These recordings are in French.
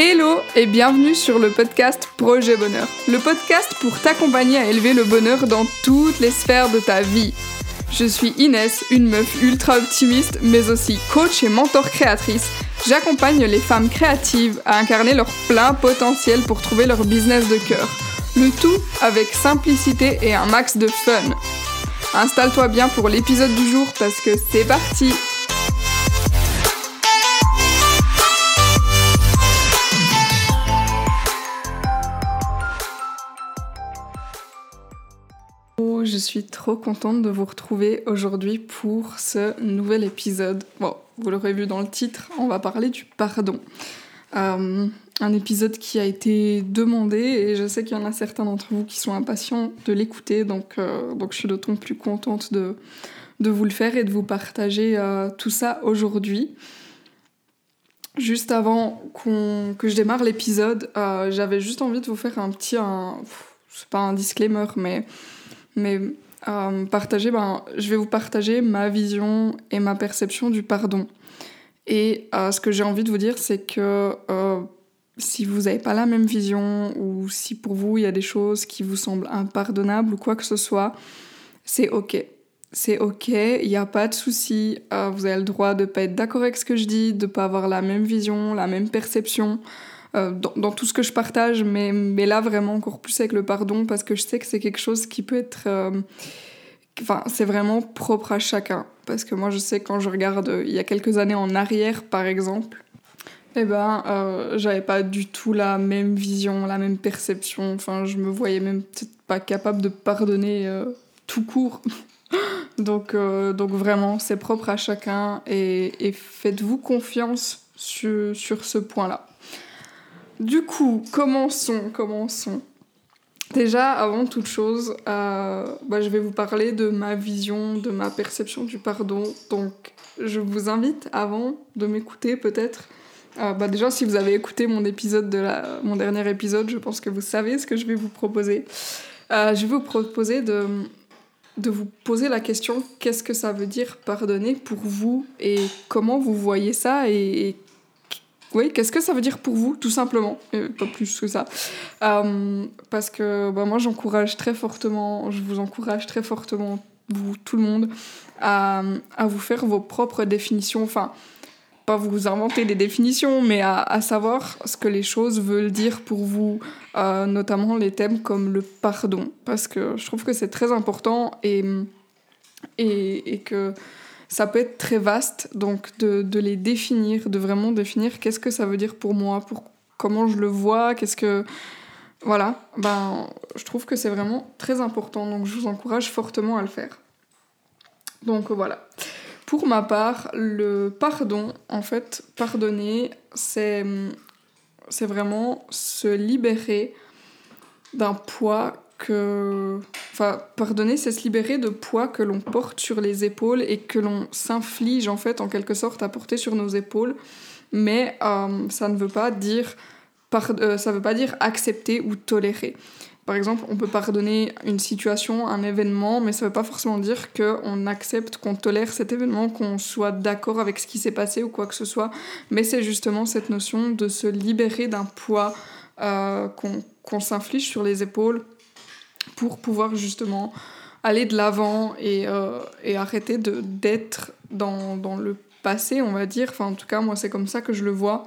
Hello et bienvenue sur le podcast Projet Bonheur, le podcast pour t'accompagner à élever le bonheur dans toutes les sphères de ta vie. Je suis Inès, une meuf ultra optimiste, mais aussi coach et mentor créatrice. J'accompagne les femmes créatives à incarner leur plein potentiel pour trouver leur business de cœur. Le tout avec simplicité et un max de fun. Installe-toi bien pour l'épisode du jour parce que c'est parti suis trop contente de vous retrouver aujourd'hui pour ce nouvel épisode. Bon, vous l'aurez vu dans le titre, on va parler du pardon. Euh, un épisode qui a été demandé et je sais qu'il y en a certains d'entre vous qui sont impatients de l'écouter, donc, euh, donc je suis d'autant plus contente de, de vous le faire et de vous partager euh, tout ça aujourd'hui. Juste avant que je démarre l'épisode, j'avais juste envie de vous faire un petit, c'est pas un disclaimer, mais mais euh, partager, ben, je vais vous partager ma vision et ma perception du pardon. Et euh, ce que j'ai envie de vous dire, c'est que euh, si vous n'avez pas la même vision ou si pour vous il y a des choses qui vous semblent impardonnables ou quoi que ce soit, c'est ok. C'est ok, il n'y a pas de souci. vous avez le droit de ne pas être d'accord avec ce que je dis, de ne pas avoir la même vision, la même perception. Euh, dans, tout ce que je partage, mais, là vraiment encore plus avec le pardon, parce que je sais que c'est quelque chose qui peut être... Euh, enfin, c'est vraiment propre à chacun. Parce que moi, je sais quand je regarde il y a quelques années en arrière, par exemple, eh ben, euh, j'avais pas du tout la même vision, la même perception. Enfin, je me voyais même peut-être pas capable de pardonner tout court. donc, donc vraiment, c'est propre à chacun et, et faites-vous confiance sur, sur ce point-là. Du coup, commençons, commençons. Déjà, avant toute chose, euh, bah, je vais vous parler de ma vision, de ma perception du pardon. Donc, je vous invite, avant de m'écouter peut-être, euh, bah, déjà si vous avez écouté mon épisode de la, mon dernier épisode, je pense que vous savez ce que je vais vous proposer. Euh, je vais vous proposer de, vous poser la question qu'est-ce que ça veut dire pardonner pour vous et comment vous voyez ça et oui, qu'est-ce que ça veut dire pour vous, tout simplement, pas plus que ça. Euh, parce que bah, moi, j'encourage très fortement, je vous encourage très fortement, vous, tout le monde, à, à vous faire vos propres définitions. Enfin, pas vous inventer des définitions, mais à, à, savoir ce que les choses veulent dire pour vous, euh, notamment les thèmes comme le pardon. Parce que je trouve que c'est très important et, et, et que ça peut être très vaste, donc de, de les définir, de vraiment définir qu'est-ce que ça veut dire pour moi, pour comment je le vois, qu'est-ce que... Voilà, ben, je trouve que c'est vraiment très important, donc je vous encourage fortement à le faire. Donc voilà. Pour ma part, le pardon, en fait, pardonner, c'est, c'est vraiment se libérer d'un poids que. Enfin, pardonner, c'est se libérer de poids que l'on porte sur les épaules et que l'on s'inflige, en fait, en quelque sorte, à porter sur nos épaules. Mais euh, ça ne veut pas dire. Euh, veut pas dire accepter ou tolérer. Par exemple, on peut pardonner une situation, un événement, mais ça ne veut pas forcément dire qu'on accepte, qu'on tolère cet événement, qu'on soit d'accord avec ce qui s'est passé ou quoi que ce soit. Mais c'est justement cette notion de se libérer d'un poids euh, qu'on s'inflige sur les épaules pour pouvoir justement aller de l'avant et, euh, et, arrêter d'être dans, dans, le passé, on va dire. Enfin, en tout cas, moi, c'est comme ça que je le vois.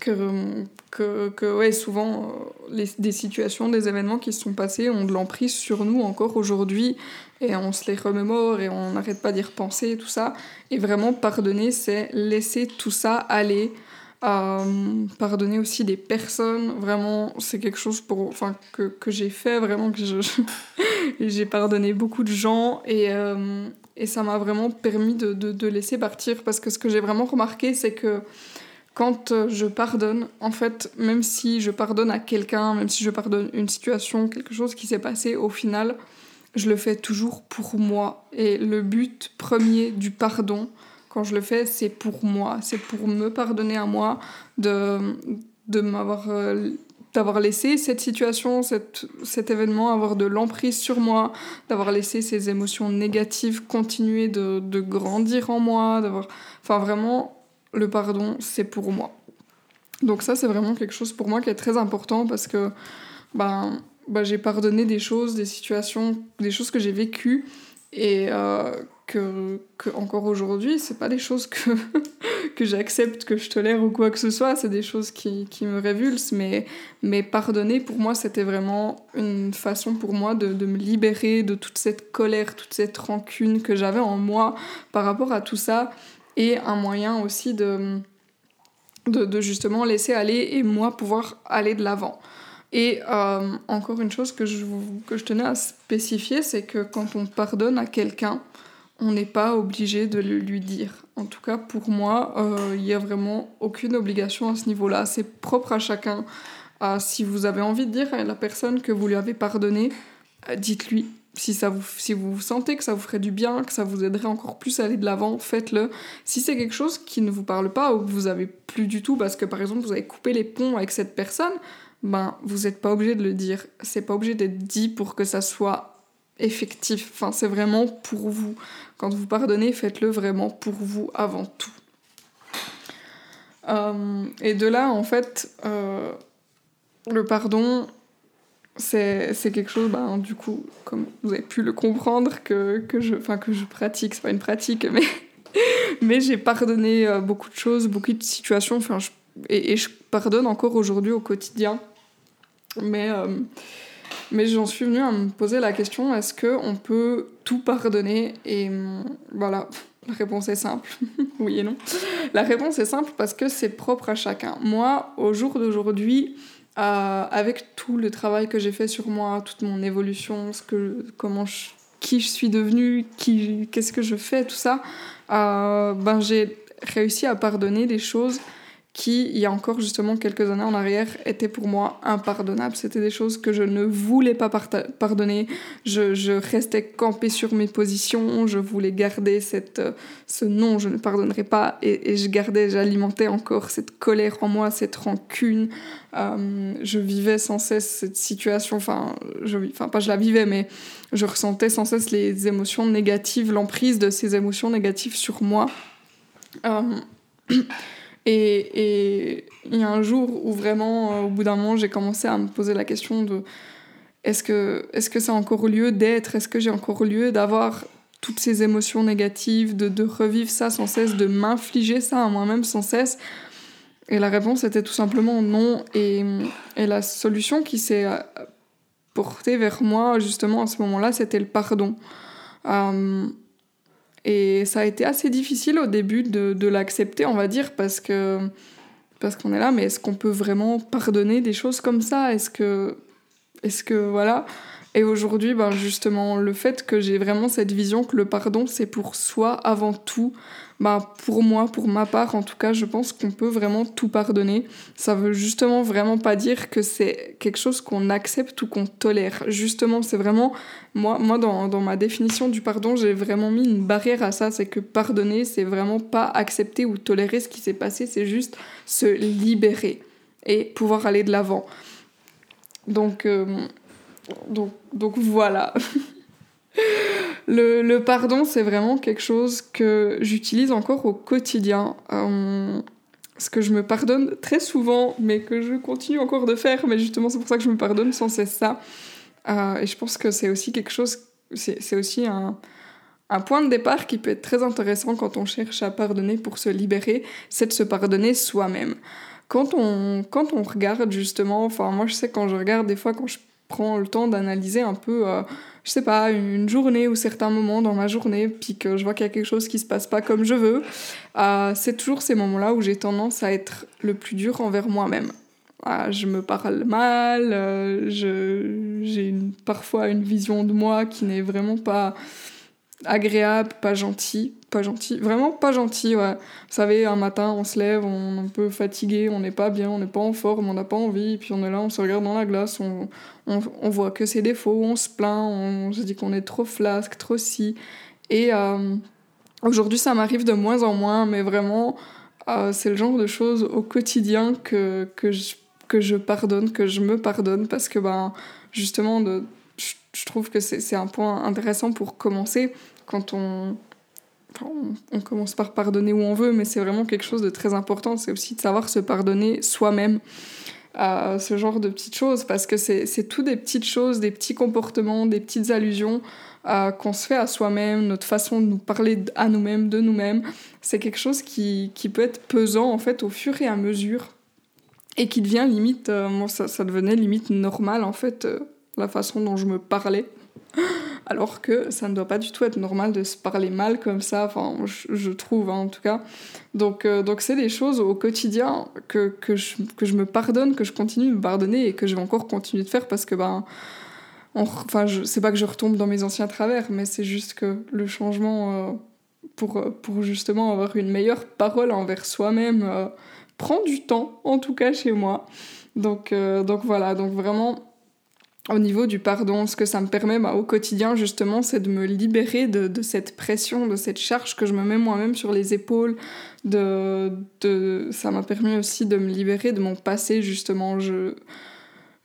Que, que, que ouais, souvent, euh, les, des situations, des événements qui se sont passés ont de l'emprise sur nous encore aujourd'hui. Et on se les remémore et on n'arrête pas d'y repenser et tout ça. Et vraiment, pardonner, c'est laisser tout ça aller euh, pardonner aussi des personnes. Vraiment, c'est quelque chose pour, enfin, que, que j'ai fait, vraiment, que j'ai pardonné beaucoup de gens et, euh, et ça m'a vraiment permis de, de, de, laisser partir parce que ce que j'ai vraiment remarqué, c'est que quand je pardonne, en fait, même si je pardonne à quelqu'un, même si je pardonne une situation, quelque chose qui s'est passé, au final, je le fais toujours pour moi. Et le but premier du pardon, quand je le fais, c'est pour moi, c'est pour me pardonner à moi de, de m'avoir euh, d'avoir laissé cette situation, cette, cet événement avoir de l'emprise sur moi, d'avoir laissé ces émotions négatives continuer de, de grandir en moi, d'avoir... Enfin vraiment, le pardon, c'est pour moi. Donc ça, c'est vraiment quelque chose pour moi qui est très important parce que ben, ben j'ai pardonné des choses, des situations, des choses que j'ai vécues et euh, que, que, encore aujourd'hui, c'est pas des choses que, que j'accepte, que je tolère ou quoi que ce soit, c'est des choses qui, qui, me révulsent, mais, mais pardonner pour moi, c'était vraiment une façon pour moi de, de, me libérer de toute cette colère, toute cette rancune que j'avais en moi par rapport à tout ça, et un moyen aussi de, de, justement laisser aller et moi pouvoir aller de l'avant. Et euh, encore une chose que je, que je tenais à spécifier, c'est que quand on pardonne à quelqu'un, on n'est pas obligé de le lui dire. En tout cas, pour moi, euh, il n'y a vraiment aucune obligation à ce niveau-là. C'est propre à chacun. Euh, si vous avez envie de dire à la personne que vous lui avez pardonné, dites-lui. Si, ça vous, si vous sentez que ça vous ferait du bien, que ça vous aiderait encore plus à aller de l'avant, faites-le. Si c'est quelque chose qui ne vous parle pas ou que vous avez plus du tout parce que par exemple vous avez coupé les ponts avec cette personne, ben vous n'êtes pas obligé de le dire. C'est pas obligé d'être dit pour que ça soit effectif. Enfin, c'est vraiment pour vous. Quand vous pardonnez, faites-le vraiment pour vous avant tout. Euh, et de là, en fait, euh, le pardon, c'est quelque chose, ben, du coup, comme vous avez pu le comprendre, que, que, je, que je pratique. C'est pas une pratique, mais, mais j'ai pardonné euh, beaucoup de choses, beaucoup de situations. Et, et, je pardonne encore aujourd'hui au quotidien. Mais, mais j'en suis venue à me poser la question est-ce qu'on peut tout pardonner Et mm, voilà, la réponse est simple. oui et non. La réponse est simple parce que c'est propre à chacun. Moi, au jour d'aujourd'hui, euh, avec tout le travail que j'ai fait sur moi, toute mon évolution, ce que, comment qui je suis devenue, qu'est-ce que je fais, tout ça, euh, ben j'ai réussi à pardonner des choses qui, il y a encore justement quelques années en arrière, étaient pour moi impardonnables. C'était des choses que je ne voulais pas pardonner. Je, je, restais campée sur mes positions. Je voulais garder cette, ce non, je ne pardonnerai pas. Et, et je gardais, j'alimentais encore cette colère en moi, cette rancune. Euh, je vivais sans cesse cette situation. Enfin, je, enfin, pas je la vivais, mais je ressentais sans cesse les émotions négatives, l'emprise de ces émotions négatives sur moi. Euh, Et il y a un jour où vraiment, euh, au bout d'un moment, j'ai commencé à me poser la question de est-ce que est-ce que encore lieu d'être? Est-ce que j'ai encore lieu d'avoir toutes ces émotions négatives, de, de revivre ça sans cesse, de m'infliger ça à moi-même sans cesse? Et la réponse était tout simplement non. Et, et la solution qui s'est euh, portée vers moi justement à ce moment-là, c'était le pardon. Euh, et ça a été assez difficile au début de, l'accepter, on va dire, parce que parce qu'on est là, mais est-ce qu'on peut vraiment pardonner des choses comme ça? Est-ce que, est-ce que voilà Et aujourd'hui, ben justement, le fait que j'ai vraiment cette vision que le pardon c'est pour soi avant tout, bah, pour moi, pour ma part, en tout cas, je pense qu'on peut vraiment tout pardonner. Ça veut justement vraiment pas dire que c'est quelque chose qu'on accepte ou qu'on tolère. Justement, c'est vraiment, moi, moi dans, dans ma définition du pardon, j'ai vraiment mis une barrière à ça. C'est que pardonner, c'est vraiment pas accepter ou tolérer ce qui s'est passé, c'est juste se libérer et pouvoir aller de l'avant. Donc, euh, donc, donc voilà. le, le, pardon, c'est vraiment quelque chose que j'utilise encore au quotidien. Euh, ce que je me pardonne très souvent, mais que je continue encore de faire. Mais justement, c'est pour ça que je me pardonne sans cesse ça. Euh, et je pense que c'est aussi quelque chose, c'est aussi un, un point de départ qui peut être très intéressant quand on cherche à pardonner pour se libérer, c'est de se pardonner soi-même. Quand on, quand on regarde justement, enfin moi je sais quand je regarde des fois quand je prends le temps d'analyser un peu euh, je sais pas, une journée ou certains moments dans ma journée, puis que je vois qu'il y a quelque chose qui se passe pas comme je veux, euh, c'est toujours ces moments-là où j'ai tendance à être le plus dur envers moi-même. Euh, je me parle mal, euh, j'ai parfois une vision de moi qui n'est vraiment pas agréable, pas gentil, pas gentil, vraiment pas gentil, ouais. Vous savez, un matin, on se lève, on est un peu fatigué, on n'est pas bien, on n'est pas en forme, on n'a pas envie, puis on est là, on se regarde dans la glace, on, on, on voit que ses défauts, on se plaint, on se dit qu'on est trop flasque, trop si. Et euh, aujourd'hui, ça m'arrive de moins en moins, mais vraiment, euh, c'est le genre de choses au quotidien que, que, je, que je pardonne, que je me pardonne, parce que, ben, justement, de, je, trouve que c'est un point intéressant pour commencer quand on on, commence par pardonner où on veut, mais c'est vraiment quelque chose de très important. C'est aussi de savoir se pardonner soi-même. ce genre de petites choses, parce que c'est tout des petites choses, des petits comportements, des petites allusions qu'on se fait à soi-même, notre façon de nous parler à nous-mêmes, de nous-mêmes. C'est quelque chose qui, qui, peut être pesant en fait au fur et à mesure et qui devient limite, euh, moi ça, ça, devenait limite normal en fait, euh, la façon dont je me parlais. Alors que ça ne doit pas du tout être normal de se parler mal comme ça, enfin, je, trouve hein, en tout cas. Donc, euh, donc c'est des choses au quotidien que, que, je, que je me pardonne, que je continue de me pardonner et que je vais encore continuer de faire parce que ben, enfin, c'est pas que je retombe dans mes anciens travers, mais c'est juste que le changement euh, pour, pour justement avoir une meilleure parole envers soi-même euh, prend du temps, en tout cas chez moi. Donc, donc voilà, donc vraiment au niveau du pardon, ce que ça me permet bah, au quotidien justement, c'est de me libérer de, de, cette pression, de cette charge que je me mets moi-même sur les épaules. De, de... Ça m'a permis aussi de me libérer de mon passé justement. Je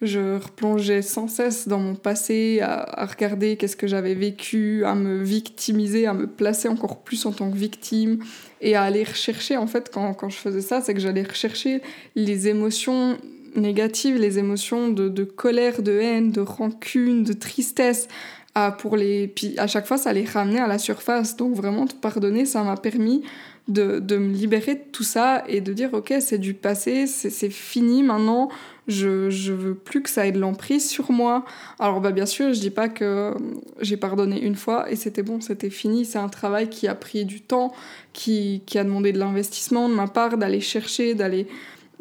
je replongeais sans cesse dans mon passé, à, regarder qu'est-ce que j'avais vécu, à me victimiser, à me placer encore plus en tant que victime et à aller rechercher, en fait, quand, quand je faisais ça, c'est que j'allais rechercher les émotions négatives, les émotions de, de, colère, de haine, de rancune, de tristesse. À, pour les... Puis à chaque fois, ça les ramenait à la surface. Donc vraiment, te pardonner, ça m'a permis de, de, me libérer de tout ça et de dire, ok, c'est du passé, c'est fini maintenant je, je veux plus que ça ait de l'emprise sur moi. Alors bah bien sûr, je dis pas que j'ai pardonné une fois et c'était bon, c'était fini. C'est un travail qui a pris du temps, qui, qui a demandé de l'investissement de ma part, d'aller chercher, d'aller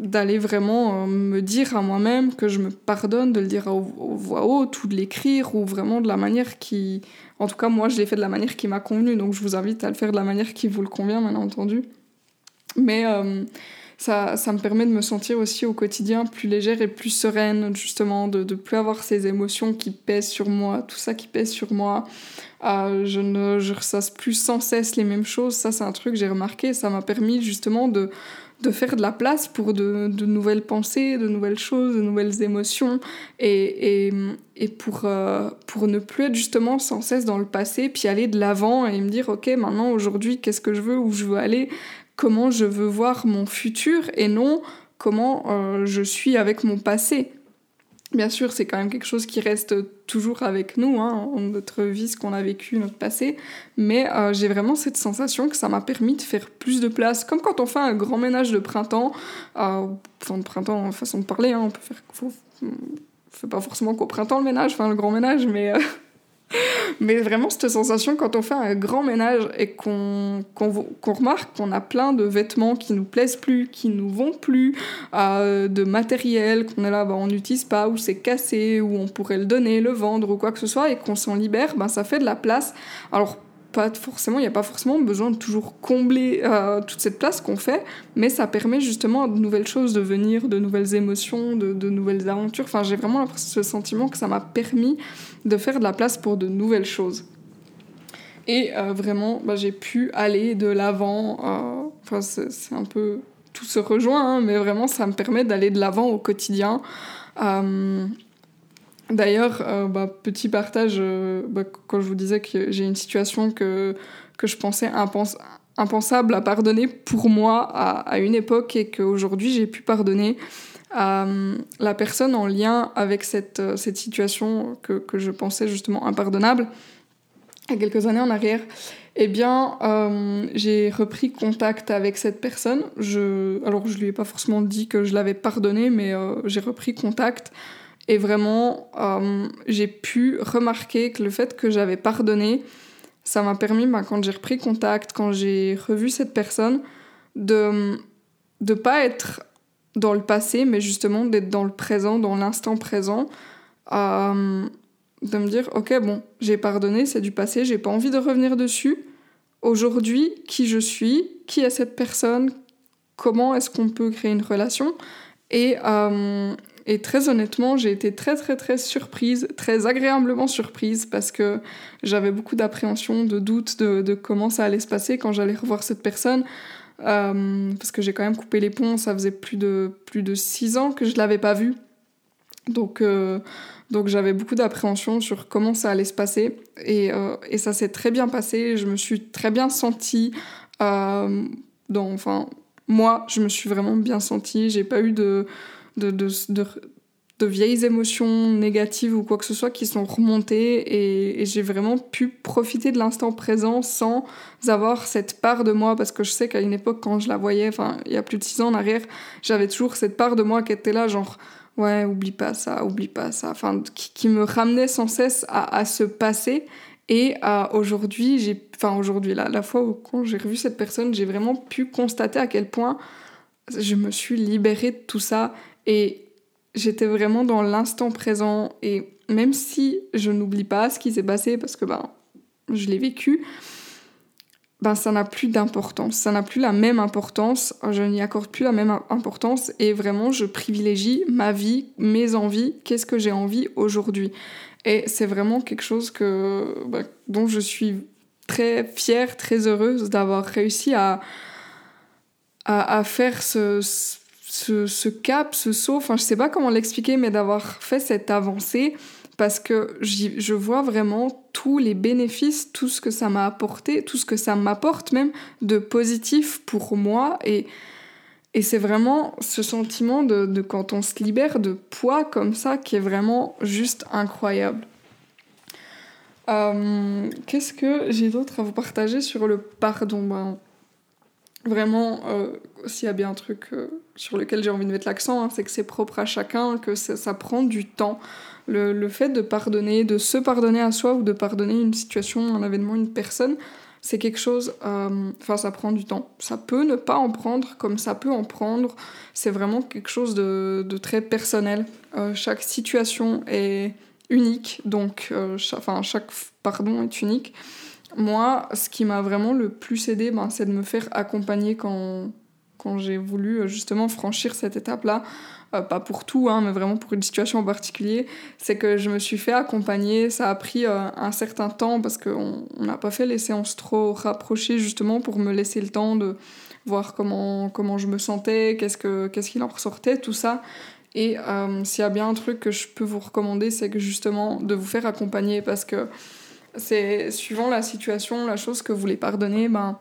d'aller vraiment euh, me dire à moi-même que je me pardonne, de le dire à voix haute ou de l'écrire ou vraiment de la manière qui... En tout cas, moi, je l'ai fait de la manière qui m'a convenu, donc je vous invite à le faire de la manière qui vous le convient, bien entendu. Mais... Euh, ça, ça, me permet de me sentir aussi au quotidien plus légère et plus sereine, justement, de ne plus avoir ces émotions qui pèsent sur moi, tout ça qui pèse sur moi. Euh, je ne je ressasse plus sans cesse les mêmes choses. Ça, c'est un truc que j'ai remarqué. Ça m'a permis justement de, de faire de la place pour de, nouvelles pensées, de nouvelles choses, de nouvelles émotions, et, et, et pour, euh, pour ne plus être justement sans cesse dans le passé, puis aller de l'avant et me dire, ok, maintenant, aujourd'hui, qu'est-ce que je veux, où je veux aller, comment je veux voir mon futur et non comment euh, je suis avec mon passé. Bien sûr, c'est quand même quelque chose qui reste toujours avec nous, hein, notre vie, ce qu'on a vécu, notre passé, mais euh, j'ai vraiment cette sensation que ça m'a permis de faire plus de place, comme quand on fait un grand ménage de printemps, euh, enfin de printemps, façon de parler, hein, on peut faire, faut, fait pas forcément qu'au printemps le ménage, enfin le grand ménage, mais Mais vraiment, cette sensation, quand on fait un grand ménage et qu'on remarque qu'on a plein de vêtements qui nous plaisent plus, qui nous vont plus, euh, de matériel qu'on est là, bah, on n'utilise pas, ou c'est cassé, ou on pourrait le donner, le vendre, ou quoi que ce soit, et qu'on s'en libère, ben, ça fait de la place. Alors, pas forcément, il n'y a pas forcément besoin de toujours combler euh, toute cette place qu'on fait, mais ça permet justement de nouvelles choses de venir, de nouvelles émotions, de, de nouvelles aventures. Enfin, j'ai vraiment ce sentiment que ça m'a permis de faire de la place pour de nouvelles choses. Et euh, vraiment, bah, j'ai pu aller de l'avant. Euh, enfin, c'est un peu. Tout se rejoint, hein, mais vraiment, ça me permet d'aller de l'avant au quotidien. D'ailleurs, euh, bah, petit partage, euh, bah, quand je vous disais que j'ai une situation que, que je pensais impensable à pardonner pour moi à, une époque et qu'aujourd'hui j'ai pu pardonner à euh, la personne en lien avec cette, cette situation que, que, je pensais justement impardonnable a quelques années en arrière, eh bien, j'ai repris contact avec cette personne. Alors, je lui ai pas forcément dit que je l'avais pardonné, mais j'ai repris contact et vraiment, euh, j'ai pu remarquer que le fait que j'avais pardonné, ça m'a permis, bah, quand j'ai repris contact, quand j'ai revu cette personne, de ne pas être dans le passé, mais justement d'être dans le présent, dans l'instant présent. Euh, de me dire, ok, bon, j'ai pardonné, c'est du passé, j'ai pas envie de revenir dessus. Aujourd'hui, qui je suis, qui est cette personne, comment est-ce qu'on peut créer une relation? Et, euh, et très honnêtement, j'ai été très très très surprise, très agréablement surprise parce que j'avais beaucoup d'appréhension, de doute de, de, comment ça allait se passer quand j'allais revoir cette personne. Euh, parce que j'ai quand même coupé les ponts, ça faisait plus de, plus de six ans que je l'avais pas vue. Donc, donc j'avais beaucoup d'appréhension sur comment ça allait se passer. Et, et ça s'est très bien passé. Je me suis très bien sentie. dans, enfin, moi, je me suis vraiment bien sentie. J'ai pas eu de, de, de, de vieilles émotions négatives ou quoi que ce soit qui sont remontées et, j'ai vraiment pu profiter de l'instant présent sans avoir cette part de moi parce que je sais qu'à une époque quand je la voyais, enfin il y a plus de six ans en arrière, j'avais toujours cette part de moi qui était là genre ouais oublie pas ça, oublie pas ça, enfin qui, me ramenait sans cesse à, à ce passé. Et aujourd'hui j'ai, enfin aujourd'hui là, la fois où quand j'ai revu cette personne, j'ai vraiment pu constater à quel point je me suis libérée de tout ça et j'étais vraiment dans l'instant présent. Et même si je n'oublie pas ce qui s'est passé parce que ben, je l'ai vécu, ben, ça n'a plus d'importance, ça n'a plus la même importance, je n'y accorde plus la même importance. Et vraiment je privilégie ma vie, mes envies, qu'est-ce que j'ai envie aujourd'hui? Et c'est vraiment quelque chose que, ben, dont je suis très fière, très heureuse d'avoir réussi à, à, faire ce, cap, ce saut, enfin je sais pas comment l'expliquer, mais d'avoir fait cette avancée parce que je vois vraiment tous les bénéfices, tout ce que ça m'a apporté, tout ce que ça m'apporte même de positif pour moi et, et c'est vraiment ce sentiment de, quand on se libère de poids comme ça qui est vraiment juste incroyable. Euh, qu'est-ce que j'ai d'autre à vous partager sur le pardon? Ben, Vraiment, euh, s'il y a bien un truc euh, sur lequel j'ai envie de mettre l'accent, hein, c'est que c'est propre à chacun, que ça, prend du temps. Le, fait de pardonner, de se pardonner à soi ou de pardonner une situation, un événement, une personne, c'est quelque chose, euh, enfin ça prend du temps. Ça peut ne pas en prendre comme ça peut en prendre. C'est vraiment quelque chose de, très personnel. chaque situation est unique, donc chaque pardon est unique. Moi, ce qui m'a vraiment le plus aidé, ben, c'est de me faire accompagner quand, quand j'ai voulu euh, justement franchir cette étape-là. Euh, pas pour tout, hein, mais vraiment pour une situation en particulier. C'est que je me suis fait accompagner. Ça a pris euh, un certain temps parce qu'on n'a pas fait les séances trop rapprochées justement pour me laisser le temps de voir comment, comment je me sentais, qu'est-ce qu'il en ressortait, tout ça. Et s'il y a bien un truc que je peux vous recommander, c'est que justement de vous faire accompagner parce que c'est suivant la situation, la chose que vous voulez pardonner, ben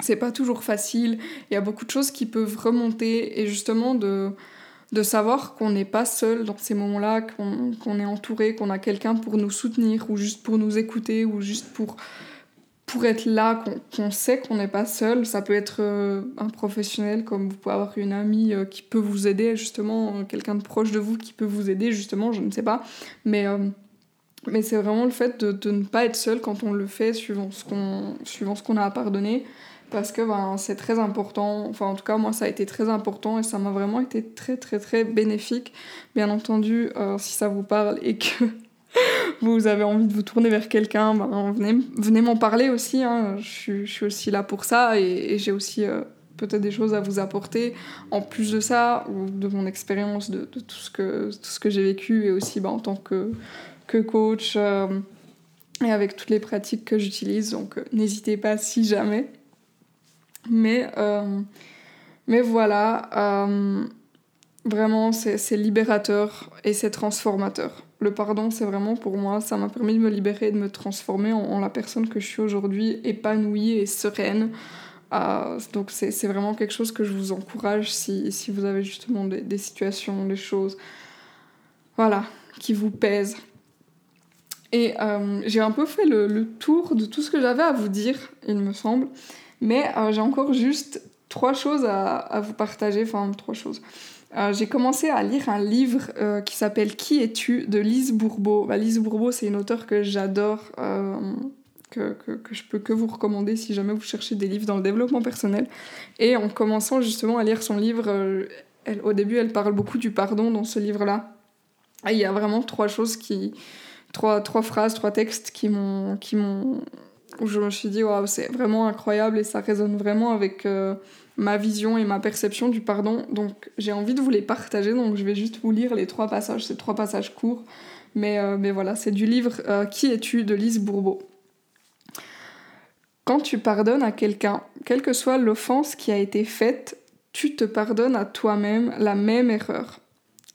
c'est pas toujours facile. Il y a beaucoup de choses qui peuvent remonter et justement de, de savoir qu'on n'est pas seul dans ces moments-là, qu'on est entouré, qu'on a quelqu'un pour nous soutenir ou juste pour nous écouter ou juste pour, pour être là, qu'on sait qu'on n'est pas seul. Ça peut être euh, un professionnel comme vous pouvez avoir une amie euh, qui peut vous aider, justement, euh, quelqu'un de proche de vous qui peut vous aider, justement, je ne sais pas. Mais mais c'est vraiment le fait de, de, ne pas être seul quand on le fait suivant ce qu'on suivant ce qu'on a à pardonner. Parce que ben, c'est très important. Enfin en tout cas moi ça a été très important et ça m'a vraiment été très très très bénéfique. Bien entendu euh, si ça vous parle et que vous avez envie de vous tourner vers quelqu'un ben, venez, venez m'en parler aussi hein. je, je, suis aussi là pour ça et, j'ai aussi euh, peut-être des choses à vous apporter en plus de ça de mon expérience de, de, tout ce que que j'ai vécu et aussi ben, en tant que que coach euh, et avec toutes les pratiques que j'utilise. Donc euh, n'hésitez pas si jamais. Mais, euh, mais voilà, vraiment c'est libérateur et c'est transformateur. Le pardon, c'est vraiment pour moi, ça m'a permis de me libérer, de me transformer en, la personne que je suis aujourd'hui, épanouie et sereine. donc c'est vraiment quelque chose que je vous encourage si, si vous avez justement des, des situations, des choses, voilà, qui vous pèsent. Et euh, j'ai un peu fait le, tour de tout ce que j'avais à vous dire, il me semble. Mais euh, j'ai encore juste trois choses à, vous partager. Enfin, trois choses. Euh, j'ai commencé à lire un livre qui s'appelle Qui es-tu de Lise Bourbeau. Bah, Lise Bourbeau, c'est une auteure que j'adore, que, que, que, je peux que vous recommander si jamais vous cherchez des livres dans le développement personnel. Et en commençant justement à lire son livre, au début, elle parle beaucoup du pardon dans ce livre-là. il y a vraiment trois choses qui, trois, trois phrases, trois textes qui m'ont, qui m'ont, où je me suis dit, waouh, c'est vraiment incroyable et ça résonne vraiment avec euh, ma vision et ma perception du pardon. Donc j'ai envie de vous les partager, donc je vais juste vous lire les trois passages, ces trois passages courts. Mais, euh, mais voilà, c'est du livre euh, Qui es-tu de Lise Bourbeau. Quand tu pardonnes à quelqu'un, quelle que soit l'offense qui a été faite, tu te pardonnes à toi-même la même erreur.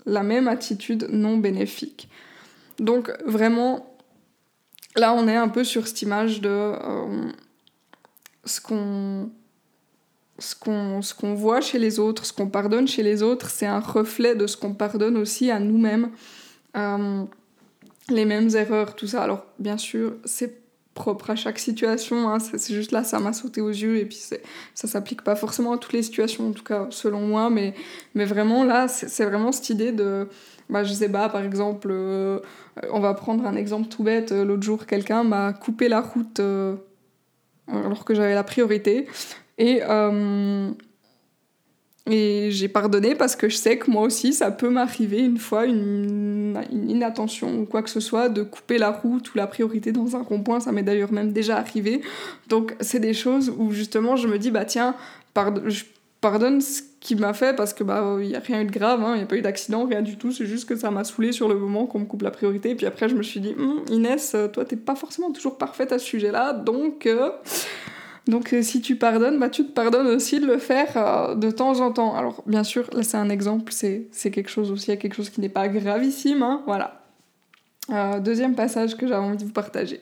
la même attitude non bénéfique. Donc vraiment, là on est un peu sur cette image de euh, ce qu'on voit chez les autres, ce qu'on pardonne chez les autres, c'est un reflet de ce qu'on pardonne aussi à nous-mêmes. Euh, les mêmes erreurs, tout ça. Alors bien sûr, c'est propre à chaque situation. Hein. C'est juste là, ça m'a sauté aux yeux et puis ça s'applique pas forcément à toutes les situations, en tout cas selon moi. Mais vraiment là, c'est vraiment cette idée de, bah, je sais pas, par exemple, euh, on va prendre un exemple tout bête. L'autre jour, quelqu'un m'a coupé la route euh, alors que j'avais la priorité. Et euh, j'ai pardonné parce que je sais que moi aussi, ça peut m'arriver une fois, une, inattention ou quoi que ce soit, de couper la route ou la priorité dans un rond-point. Ça m'est d'ailleurs même déjà arrivé. Donc, c'est des choses où justement, je me dis, bah tiens, je pardonne ce qu'il m'a fait parce que bah il n'y a rien eu de grave, hein, il n'y a pas eu d'accident, rien du tout. C'est juste que ça m'a saoulé sur le moment qu'on me coupe la priorité. Et puis après, je me suis dit, hum, Inès, toi, t'es pas forcément toujours parfaite à ce sujet-là. Donc. Euh, donc euh, si tu pardonnes, bah, tu te pardonnes aussi de le faire euh, de temps en temps. Alors bien sûr, là c'est un exemple, c'est quelque chose aussi, quelque chose qui n'est pas gravissime. Hein, voilà. Deuxième passage que j'avais envie de vous partager.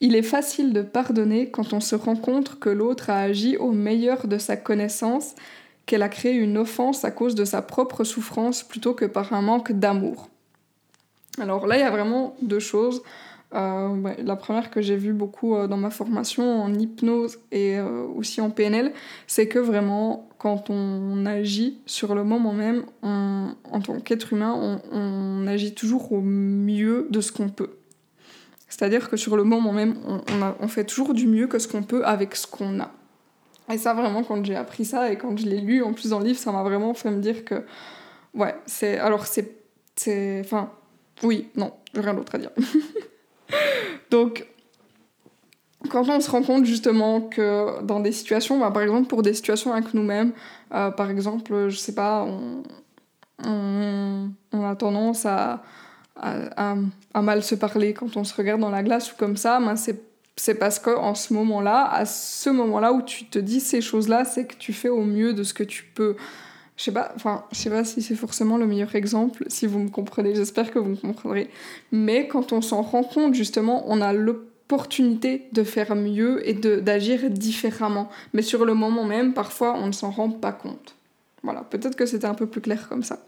Il est facile de pardonner quand on se rend compte que l'autre a agi au meilleur de sa connaissance, qu'elle a créé une offense à cause de sa propre souffrance plutôt que par un manque d'amour. Alors là, il y a vraiment deux choses. Euh, la première que j'ai vue beaucoup euh, dans ma formation en hypnose et euh, aussi en PNL, c'est que vraiment, quand on agit sur le moment même, en tant qu'être humain, on, agit toujours au mieux de ce qu'on peut. C'est-à-dire que sur le moment même, on, on, fait toujours du mieux que ce qu'on peut avec ce qu'on a. Et ça, vraiment, quand j'ai appris ça et quand je l'ai lu en plus dans le livre, ça m'a vraiment fait me dire que. Ouais, c'est. Alors, c'est. Enfin. Oui, non, rien d'autre à dire. Donc, quand on se rend compte justement que dans des situations, bah, par exemple pour des situations avec nous-mêmes, euh, par exemple, je sais pas, on, a tendance à, à, mal se parler quand on se regarde dans la glace ou comme ça, ben c'est parce qu'en ce moment-là, à ce moment-là où tu te dis ces choses-là, c'est que tu fais au mieux de ce que tu peux je sais pas, enfin, je sais pas si c'est forcément le meilleur exemple, si vous me comprenez, j'espère que vous me comprendrez. Mais quand on s'en rend compte, justement, on a l'opportunité de faire mieux et d'agir différemment. Mais sur le moment même, parfois, on ne s'en rend pas compte. Voilà, peut-être que c'était un peu plus clair comme ça.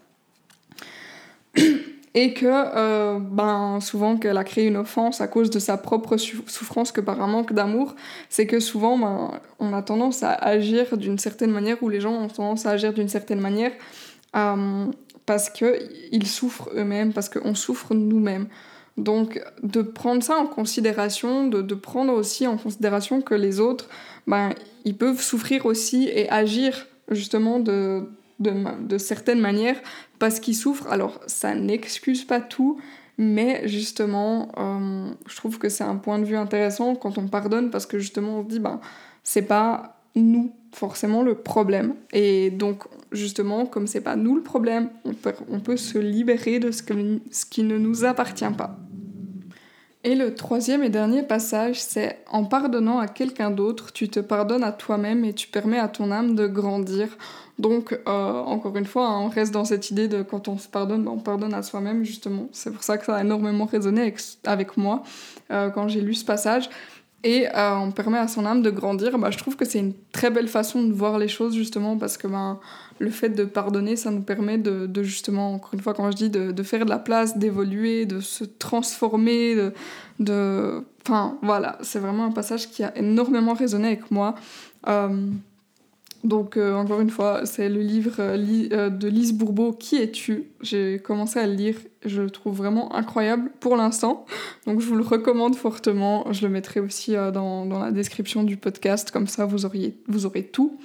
et que euh, ben, souvent qu'elle a créé une offense à cause de sa propre souffrance que par un manque d'amour, c'est que souvent ben, on a tendance à agir d'une certaine manière ou les gens ont tendance à agir d'une certaine manière euh, parce qu'ils souffrent eux-mêmes, parce qu'on souffre nous-mêmes. Donc de prendre ça en considération, de, de, prendre aussi en considération que les autres, ben, ils peuvent souffrir aussi et agir justement de, de, certaines manières parce qu'ils souffrent. Alors, ça n'excuse pas tout, mais justement, euh, je trouve que c'est un point de vue intéressant quand on pardonne parce que justement, on se dit, ben, c'est pas nous forcément le problème. Et donc, justement, comme c'est pas nous le problème, on peut, on peut se libérer de ce, que, ce qui ne nous appartient pas. Et le troisième et dernier passage, c'est en pardonnant à quelqu'un d'autre, tu te pardonnes à toi-même et tu permets à ton âme de grandir. Donc, euh, encore une fois, hein, on reste dans cette idée de quand on se pardonne, on pardonne à soi-même, justement. C'est pour ça que ça a énormément résonné avec, moi euh, quand j'ai lu ce passage. Et euh, on permet à son âme de grandir. Bah, je trouve que c'est une très belle façon de voir les choses, justement, parce que ben, le fait de pardonner, ça nous permet de, de justement, encore une fois, quand je dis de, de faire de la place, d'évoluer, de se transformer, de... de... Enfin, voilà, c'est vraiment un passage qui a énormément résonné avec moi. Donc, euh, encore une fois, c'est le livre euh, euh, de Lise Bourbeau, Qui es-tu? J'ai commencé à le lire, je le trouve vraiment incroyable pour l'instant. Donc, je vous le recommande fortement. Je le mettrai aussi dans, dans, la description du podcast, comme ça vous, auriez, vous aurez tout.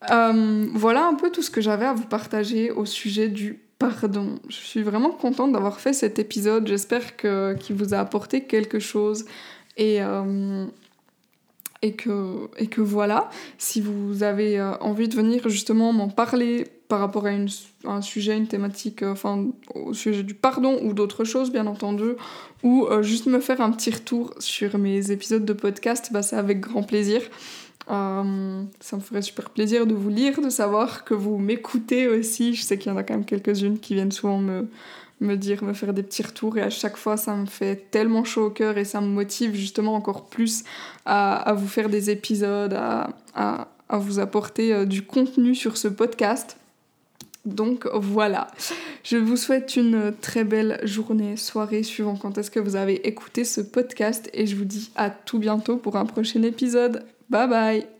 voilà un peu tout ce que j'avais à vous partager au sujet du pardon. Je suis vraiment contente d'avoir fait cet épisode. J'espère qu'il vous a apporté quelque chose. Et et que, et que voilà, si vous avez euh, envie de venir justement m'en parler par rapport à, une, un sujet, une thématique, euh, enfin au sujet du pardon ou d'autres choses bien entendu, ou euh, juste me faire un petit retour sur mes épisodes de podcast, bah, c'est avec grand plaisir. Ça me ferait super plaisir de vous lire, de savoir que vous m'écoutez aussi. Je sais qu'il y en a quand même quelques-unes qui viennent souvent me, me dire, me faire des petits retours et à chaque fois ça me fait tellement chaud au cœur et ça me motive justement encore plus à, vous faire des épisodes, à, à, à vous apporter euh, du contenu sur ce podcast. Donc voilà, je vous souhaite une très belle journée, soirée, suivant quand est-ce que vous avez écouté ce podcast et je vous dis à tout bientôt pour un prochain épisode. Bye bye